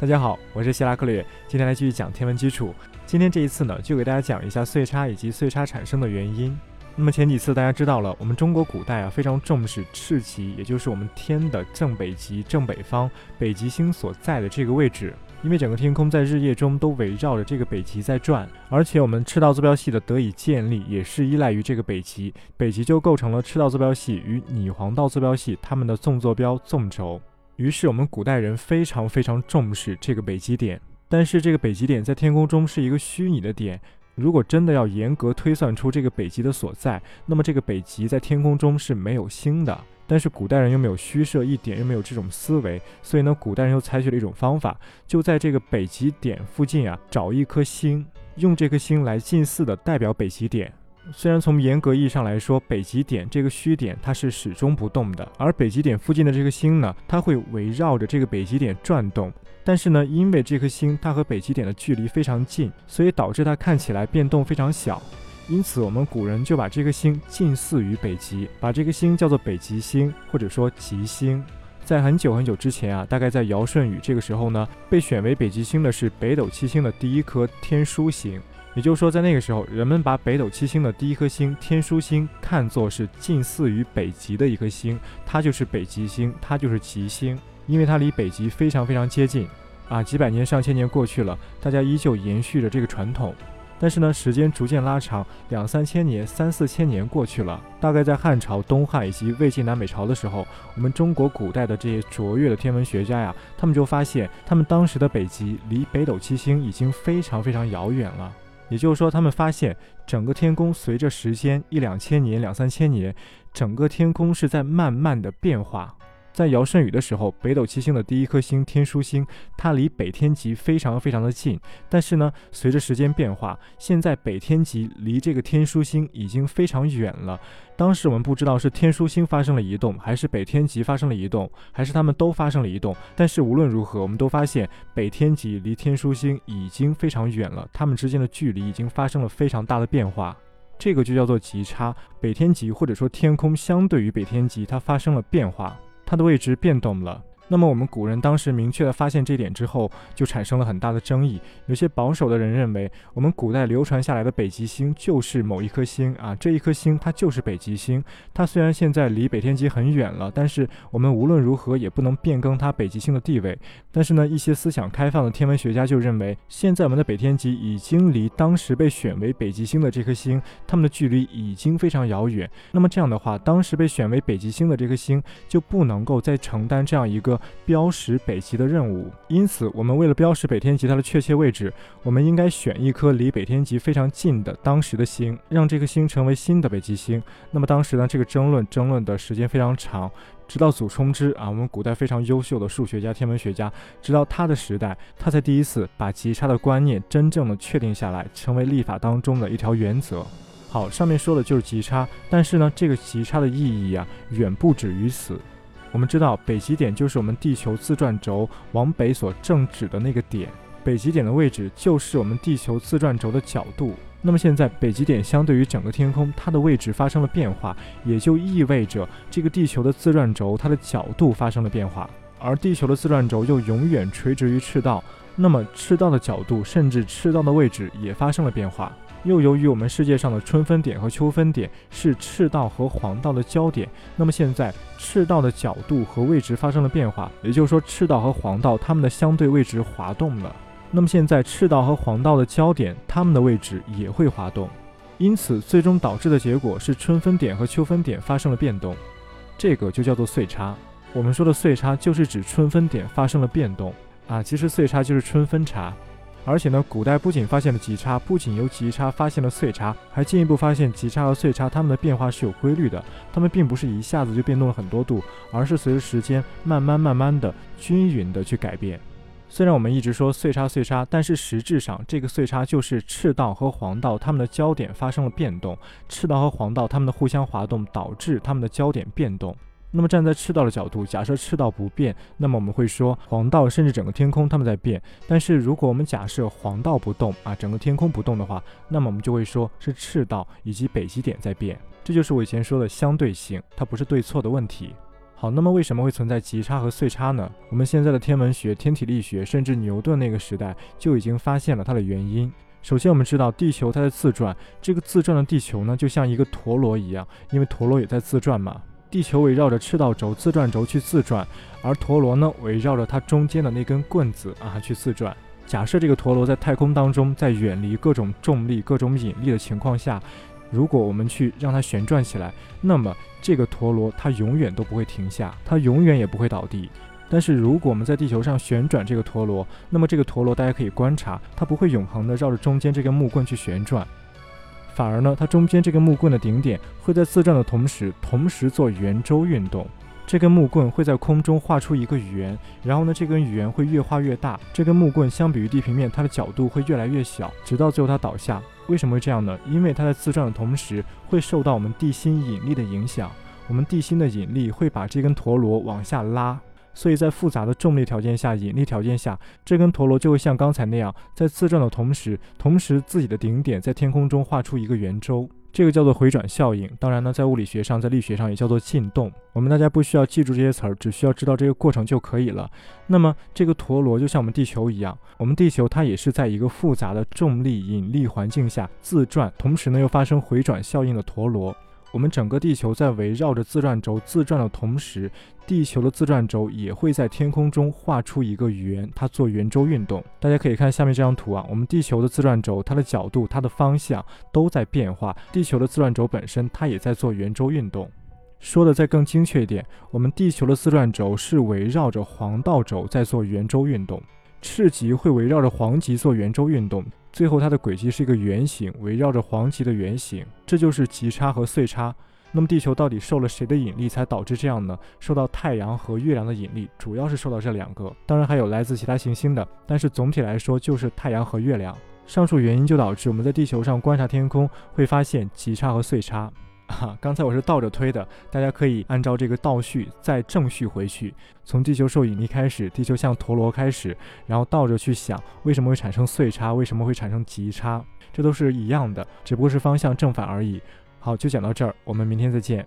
大家好，我是希拉克略，今天来继续讲天文基础。今天这一次呢，就给大家讲一下岁差以及岁差产生的原因。那么前几次大家知道了，我们中国古代啊非常重视赤极，也就是我们天的正北极、正北方，北极星所在的这个位置。因为整个天空在日夜中都围绕着这个北极在转，而且我们赤道坐标系的得以建立，也是依赖于这个北极。北极就构成了赤道坐标系与拟黄道坐标系它们的纵坐标纵轴。于是我们古代人非常非常重视这个北极点，但是这个北极点在天空中是一个虚拟的点。如果真的要严格推算出这个北极的所在，那么这个北极在天空中是没有星的。但是古代人又没有虚设一点，又没有这种思维，所以呢，古代人又采取了一种方法，就在这个北极点附近啊找一颗星，用这颗星来近似的代表北极点。虽然从严格意义上来说，北极点这个虚点它是始终不动的，而北极点附近的这颗星呢，它会围绕着这个北极点转动。但是呢，因为这颗星它和北极点的距离非常近，所以导致它看起来变动非常小。因此，我们古人就把这颗星近似于北极，把这个星叫做北极星，或者说极星。在很久很久之前啊，大概在尧舜禹这个时候呢，被选为北极星的是北斗七星的第一颗天枢星。也就是说，在那个时候，人们把北斗七星的第一颗星天枢星看作是近似于北极的一颗星，它就是北极星，它就是极星，因为它离北极非常非常接近。啊，几百年、上千年过去了，大家依旧延续着这个传统。但是呢，时间逐渐拉长，两三千年、三四千年过去了，大概在汉朝、东汉以及魏晋南北朝的时候，我们中国古代的这些卓越的天文学家呀，他们就发现，他们当时的北极离北斗七星已经非常非常遥远了。也就是说，他们发现整个天空随着时间一两千年、两三千年，整个天空是在慢慢的变化。在尧舜禹的时候，北斗七星的第一颗星天枢星，它离北天极非常非常的近。但是呢，随着时间变化，现在北天极离这个天枢星已经非常远了。当时我们不知道是天枢星发生了移动，还是北天极发生了移动，还是它们都发生了移动。但是无论如何，我们都发现北天极离天枢星已经非常远了，它们之间的距离已经发生了非常大的变化。这个就叫做极差。北天极或者说天空相对于北天极，它发生了变化。它的位置变动了。那么我们古人当时明确的发现这一点之后，就产生了很大的争议。有些保守的人认为，我们古代流传下来的北极星就是某一颗星啊，这一颗星它就是北极星。它虽然现在离北天极很远了，但是我们无论如何也不能变更它北极星的地位。但是呢，一些思想开放的天文学家就认为，现在我们的北天极已经离当时被选为北极星的这颗星，它们的距离已经非常遥远。那么这样的话，当时被选为北极星的这颗星就不能够再承担这样一个。标识北极的任务，因此我们为了标识北天极它的确切位置，我们应该选一颗离北天极非常近的当时的星，让这颗星成为新的北极星。那么当时呢，这个争论争论的时间非常长，直到祖冲之啊，我们古代非常优秀的数学家、天文学家，直到他的时代，他才第一次把极差的观念真正的确定下来，成为历法当中的一条原则。好，上面说的就是极差，但是呢，这个极差的意义啊，远不止于此。我们知道，北极点就是我们地球自转轴往北所正指的那个点。北极点的位置就是我们地球自转轴的角度。那么现在，北极点相对于整个天空，它的位置发生了变化，也就意味着这个地球的自转轴它的角度发生了变化。而地球的自转轴又永远垂直于赤道，那么赤道的角度甚至赤道的位置也发生了变化。又由于我们世界上的春分点和秋分点是赤道和黄道的交点，那么现在赤道的角度和位置发生了变化，也就是说赤道和黄道它们的相对位置滑动了。那么现在赤道和黄道的交点，它们的位置也会滑动，因此最终导致的结果是春分点和秋分点发生了变动，这个就叫做岁差。我们说的岁差就是指春分点发生了变动啊，其实岁差就是春分差。而且呢，古代不仅发现了极差，不仅由极差发现了岁差，还进一步发现极差和岁差它们的变化是有规律的，它们并不是一下子就变动了很多度，而是随着时间慢慢慢慢的均匀的去改变。虽然我们一直说岁差岁差，但是实质上这个岁差就是赤道和黄道它们的焦点发生了变动，赤道和黄道它们的互相滑动导致它们的焦点变动。那么站在赤道的角度，假设赤道不变，那么我们会说黄道甚至整个天空它们在变。但是如果我们假设黄道不动啊，整个天空不动的话，那么我们就会说是赤道以及北极点在变。这就是我以前说的相对性，它不是对错的问题。好，那么为什么会存在极差和岁差呢？我们现在的天文学、天体力学，甚至牛顿那个时代就已经发现了它的原因。首先，我们知道地球它在自转，这个自转的地球呢，就像一个陀螺一样，因为陀螺也在自转嘛。地球围绕着赤道轴自转轴去自转，而陀螺呢，围绕着它中间的那根棍子啊去自转。假设这个陀螺在太空当中，在远离各种重力、各种引力的情况下。如果我们去让它旋转起来，那么这个陀螺它永远都不会停下，它永远也不会倒地。但是如果我们在地球上旋转这个陀螺，那么这个陀螺大家可以观察，它不会永恒的绕着中间这根木棍去旋转，反而呢，它中间这根木棍的顶点会在自转的同时，同时做圆周运动。这根木棍会在空中画出一个圆，然后呢，这根圆会越画越大。这根木棍相比于地平面，它的角度会越来越小，直到最后它倒下。为什么会这样呢？因为它在自转的同时，会受到我们地心引力的影响。我们地心的引力会把这根陀螺往下拉，所以在复杂的重力条件下、引力条件下，这根陀螺就会像刚才那样，在自转的同时，同时自己的顶点在天空中画出一个圆周。这个叫做回转效应，当然呢，在物理学上，在力学上也叫做进动。我们大家不需要记住这些词儿，只需要知道这个过程就可以了。那么，这个陀螺就像我们地球一样，我们地球它也是在一个复杂的重力引力环境下自转，同时呢又发生回转效应的陀螺。我们整个地球在围绕着自转轴自转的同时，地球的自转轴也会在天空中画出一个圆，它做圆周运动。大家可以看下面这张图啊，我们地球的自转轴，它的角度、它的方向都在变化。地球的自转轴本身，它也在做圆周运动。说的再更精确一点，我们地球的自转轴是围绕着黄道轴在做圆周运动，赤极会围绕着黄极做圆周运动。最后，它的轨迹是一个圆形，围绕着黄旗的圆形，这就是极差和岁差。那么，地球到底受了谁的引力才导致这样呢？受到太阳和月亮的引力，主要是受到这两个，当然还有来自其他行星的，但是总体来说就是太阳和月亮。上述原因就导致我们在地球上观察天空会发现极差和岁差。哈，刚才我是倒着推的，大家可以按照这个倒序再正序回去，从地球受引力开始，地球像陀螺开始，然后倒着去想为什么会产生岁差，为什么会产生极差，这都是一样的，只不过是方向正反而已。好，就讲到这儿，我们明天再见。